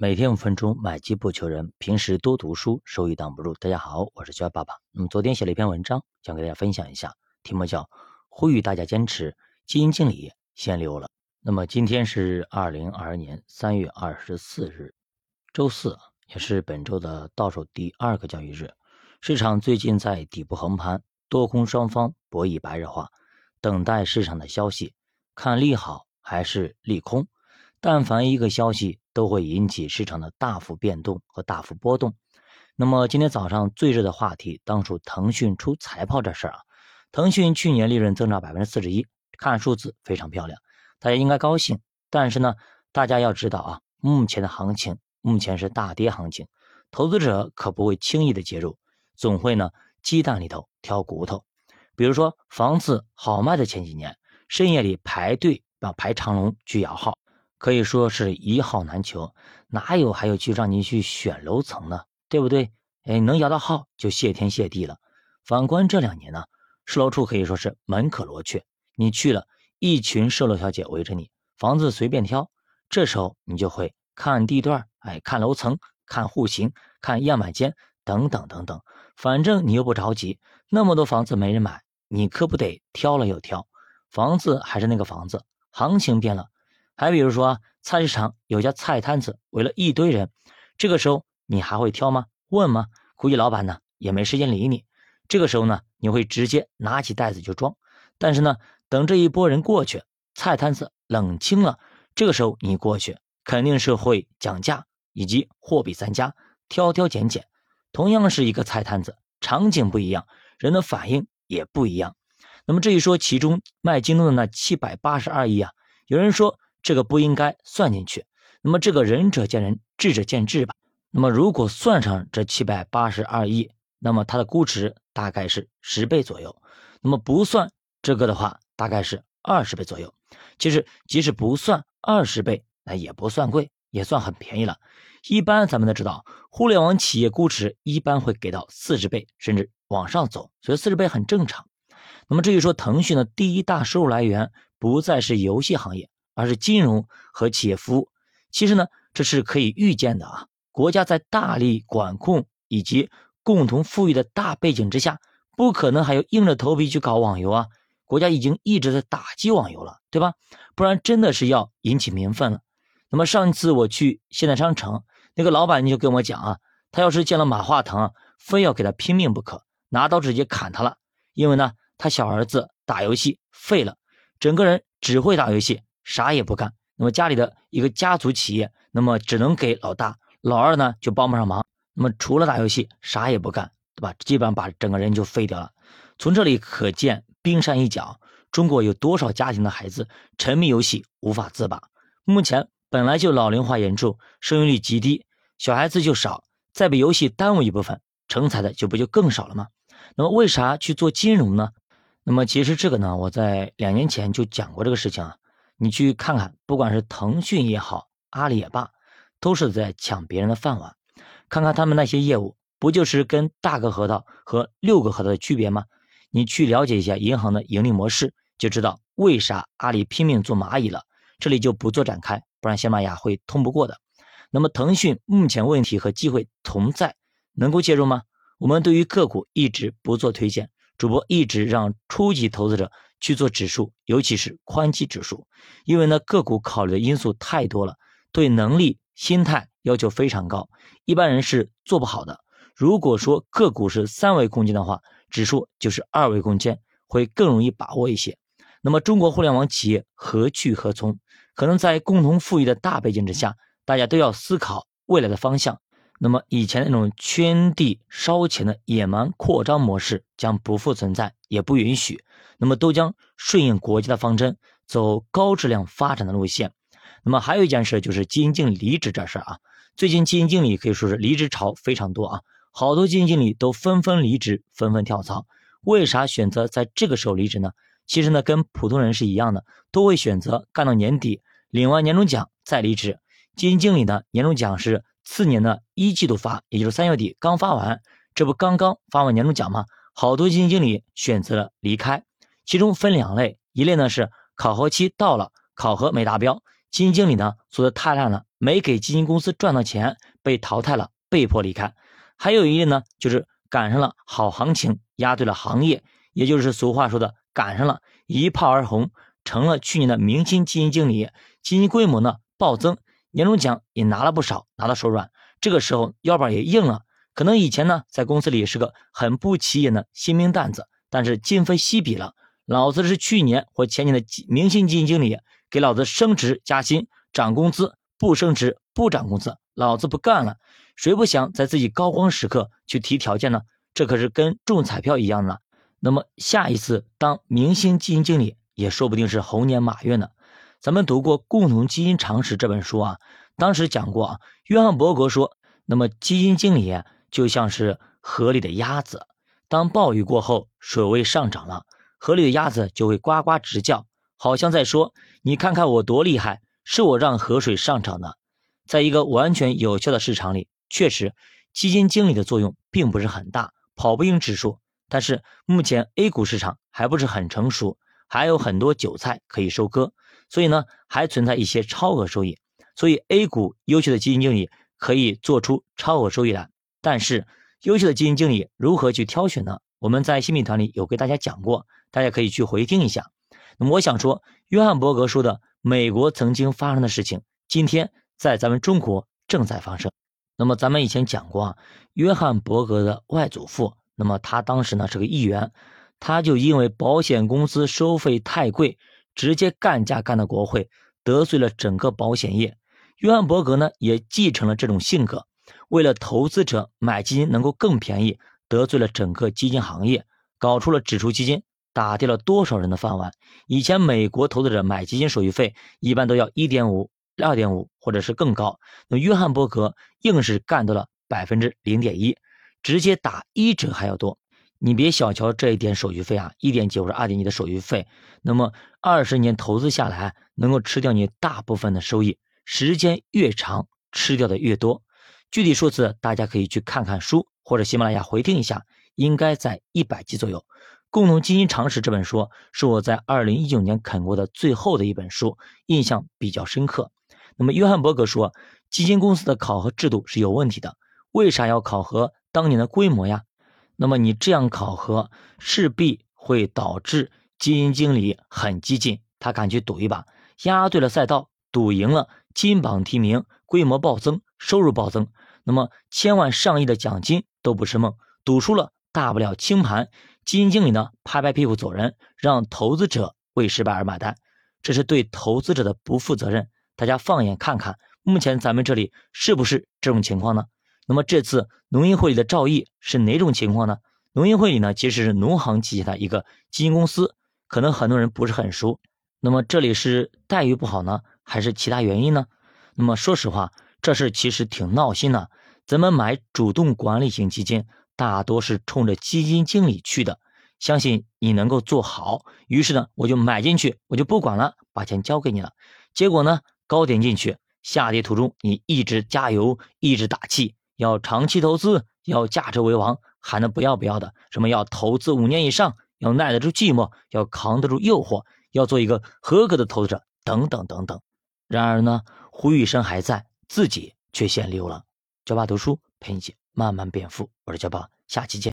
每天五分钟，买基不求人。平时多读书，收益挡不住。大家好，我是焦爸爸。那么昨天写了一篇文章，想给大家分享一下，题目叫《呼吁大家坚持基金经理先溜了》。那么今天是二零二二年三月二十四日，周四，也是本周的倒数第二个交易日。市场最近在底部横盘，多空双方博弈白热化，等待市场的消息，看利好还是利空。但凡一个消息，都会引起市场的大幅变动和大幅波动。那么今天早上最热的话题当属腾讯出财报这事儿啊。腾讯去年利润增长百分之四十一，看数字非常漂亮，大家应该高兴。但是呢，大家要知道啊，目前的行情目前是大跌行情，投资者可不会轻易的介入，总会呢鸡蛋里头挑骨头。比如说房子好卖的前几年，深夜里排队要排长龙去摇号。可以说是一号难求，哪有还有去让你去选楼层呢？对不对？哎，能摇到号就谢天谢地了。反观这两年呢，售楼处可以说是门可罗雀，你去了一群售楼小姐围着你，房子随便挑。这时候你就会看地段，哎，看楼层，看户型，看样板间等等等等。反正你又不着急，那么多房子没人买，你可不得挑了又挑。房子还是那个房子，行情变了。还比如说，菜市场有家菜摊子围了一堆人，这个时候你还会挑吗？问吗？估计老板呢也没时间理你。这个时候呢，你会直接拿起袋子就装。但是呢，等这一波人过去，菜摊子冷清了，这个时候你过去肯定是会讲价以及货比三家，挑挑拣拣。同样是一个菜摊子，场景不一样，人的反应也不一样。那么这一说，其中卖京东的那七百八十二亿啊，有人说。这个不应该算进去，那么这个仁者见仁，智者见智吧。那么如果算上这七百八十二亿，那么它的估值大概是十倍左右。那么不算这个的话，大概是二十倍左右。其实即使不算二十倍，那也不算贵，也算很便宜了。一般咱们都知道，互联网企业估值一般会给到四十倍，甚至往上走，所以四十倍很正常。那么至于说腾讯的第一大收入来源不再是游戏行业。而是金融和企业服务，其实呢，这是可以预见的啊。国家在大力管控以及共同富裕的大背景之下，不可能还有硬着头皮去搞网游啊。国家已经一直在打击网游了，对吧？不然真的是要引起民愤了。那么上次我去现代商城，那个老板就跟我讲啊，他要是见了马化腾，非要给他拼命不可，拿刀直接砍他了。因为呢，他小儿子打游戏废了，整个人只会打游戏。啥也不干，那么家里的一个家族企业，那么只能给老大，老二呢就帮不上忙，那么除了打游戏啥也不干，对吧？基本上把整个人就废掉了。从这里可见，冰山一角，中国有多少家庭的孩子沉迷游戏无法自拔？目前本来就老龄化严重，生育率极低，小孩子就少，再被游戏耽误一部分，成才的就不就更少了吗？那么为啥去做金融呢？那么其实这个呢，我在两年前就讲过这个事情啊。你去看看，不管是腾讯也好，阿里也罢，都是在抢别人的饭碗。看看他们那些业务，不就是跟大个核桃和六个核桃的区别吗？你去了解一下银行的盈利模式，就知道为啥阿里拼命做蚂蚁了。这里就不做展开，不然喜马拉雅会通不过的。那么腾讯目前问题和机会同在，能够介入吗？我们对于个股一直不做推荐，主播一直让初级投资者。去做指数，尤其是宽基指数，因为呢个股考虑的因素太多了，对能力、心态要求非常高，一般人是做不好的。如果说个股是三维空间的话，指数就是二维空间，会更容易把握一些。那么中国互联网企业何去何从？可能在共同富裕的大背景之下，大家都要思考未来的方向。那么以前那种圈地烧钱的野蛮扩张模式将不复存在，也不允许。那么都将顺应国家的方针，走高质量发展的路线。那么还有一件事就是基金经理离职这事儿啊，最近基金经理可以说是离职潮非常多啊，好多基金经理都纷纷离职，纷纷跳槽。为啥选择在这个时候离职呢？其实呢，跟普通人是一样的，都会选择干到年底，领完年终奖再离职。基金经理呢，年终奖是。次年的一季度发，也就是三月底刚发完，这不刚刚发完年终奖吗？好多基金经理选择了离开，其中分两类，一类呢是考核期到了，考核没达标，基金经理呢做的太烂了，没给基金公司赚到钱，被淘汰了，被迫离开；还有一类呢，就是赶上了好行情，压对了行业，也就是俗话说的赶上了一炮而红，成了去年的明星基金经理，基金规模呢暴增，年终奖也拿了不少，拿到手软。这个时候腰板也硬了，可能以前呢在公司里是个很不起眼的新兵蛋子，但是今非昔比了。老子是去年或前年的明星基金经理，给老子升职加薪涨工资，不升职不涨工资，老子不干了。谁不想在自己高光时刻去提条件呢？这可是跟中彩票一样的。那么下一次当明星基金经理，也说不定是猴年马月呢。咱们读过《共同基金常识》这本书啊，当时讲过啊，约翰伯格说，那么基金经理就像是河里的鸭子，当暴雨过后，水位上涨了。河里的鸭子就会呱呱直叫，好像在说：“你看看我多厉害，是我让河水上涨的。”在一个完全有效的市场里，确实基金经理的作用并不是很大，跑不赢指数。但是目前 A 股市场还不是很成熟，还有很多韭菜可以收割，所以呢，还存在一些超额收益。所以 A 股优秀的基金经理可以做出超额收益来。但是优秀的基金经理如何去挑选呢？我们在新品团里有给大家讲过。大家可以去回听一下。那么我想说，约翰伯格说的美国曾经发生的事情，今天在咱们中国正在发生。那么咱们以前讲过啊，约翰伯格的外祖父，那么他当时呢是个议员，他就因为保险公司收费太贵，直接干架干到国会，得罪了整个保险业。约翰伯格呢也继承了这种性格，为了投资者买基金能够更便宜，得罪了整个基金行业，搞出了指数基金。打掉了多少人的饭碗？以前美国投资者买基金手续费一般都要一点五、二点五，或者是更高。那约翰伯格硬是干到了百分之零点一，直接打一折还要多。你别小瞧这一点手续费啊，一点几或者二点几的手续费，那么二十年投资下来，能够吃掉你大部分的收益。时间越长，吃掉的越多。具体数字大家可以去看看书，或者喜马拉雅回听一下，应该在一百集左右。《共同基金常识》这本书是我在二零一九年啃过的最后的一本书，印象比较深刻。那么，约翰伯格说，基金公司的考核制度是有问题的。为啥要考核当年的规模呀？那么你这样考核，势必会导致基金经理很激进，他敢去赌一把，押对了赛道，赌赢了，金榜题名，规模暴增，收入暴增，那么千万上亿的奖金都不是梦。赌输了，大不了清盘。基金经理呢，拍拍屁股走人，让投资者为失败而买单，这是对投资者的不负责任。大家放眼看看，目前咱们这里是不是这种情况呢？那么这次农银会里的赵毅是哪种情况呢？农银会里呢，其实是农行旗下的一个基金公司，可能很多人不是很熟。那么这里是待遇不好呢，还是其他原因呢？那么说实话，这事其实挺闹心的。咱们买主动管理型基金。大多是冲着基金经理去的，相信你能够做好，于是呢，我就买进去，我就不管了，把钱交给你了。结果呢，高点进去，下跌途中你一直加油，一直打气，要长期投资，要价值为王，喊的不要不要的，什么要投资五年以上，要耐得住寂寞，要扛得住诱惑，要做一个合格的投资者，等等等等。然而呢，呼吁声还在，自己却先溜了。教爸读书陪你一起。慢慢变富，我是教爸，下期见。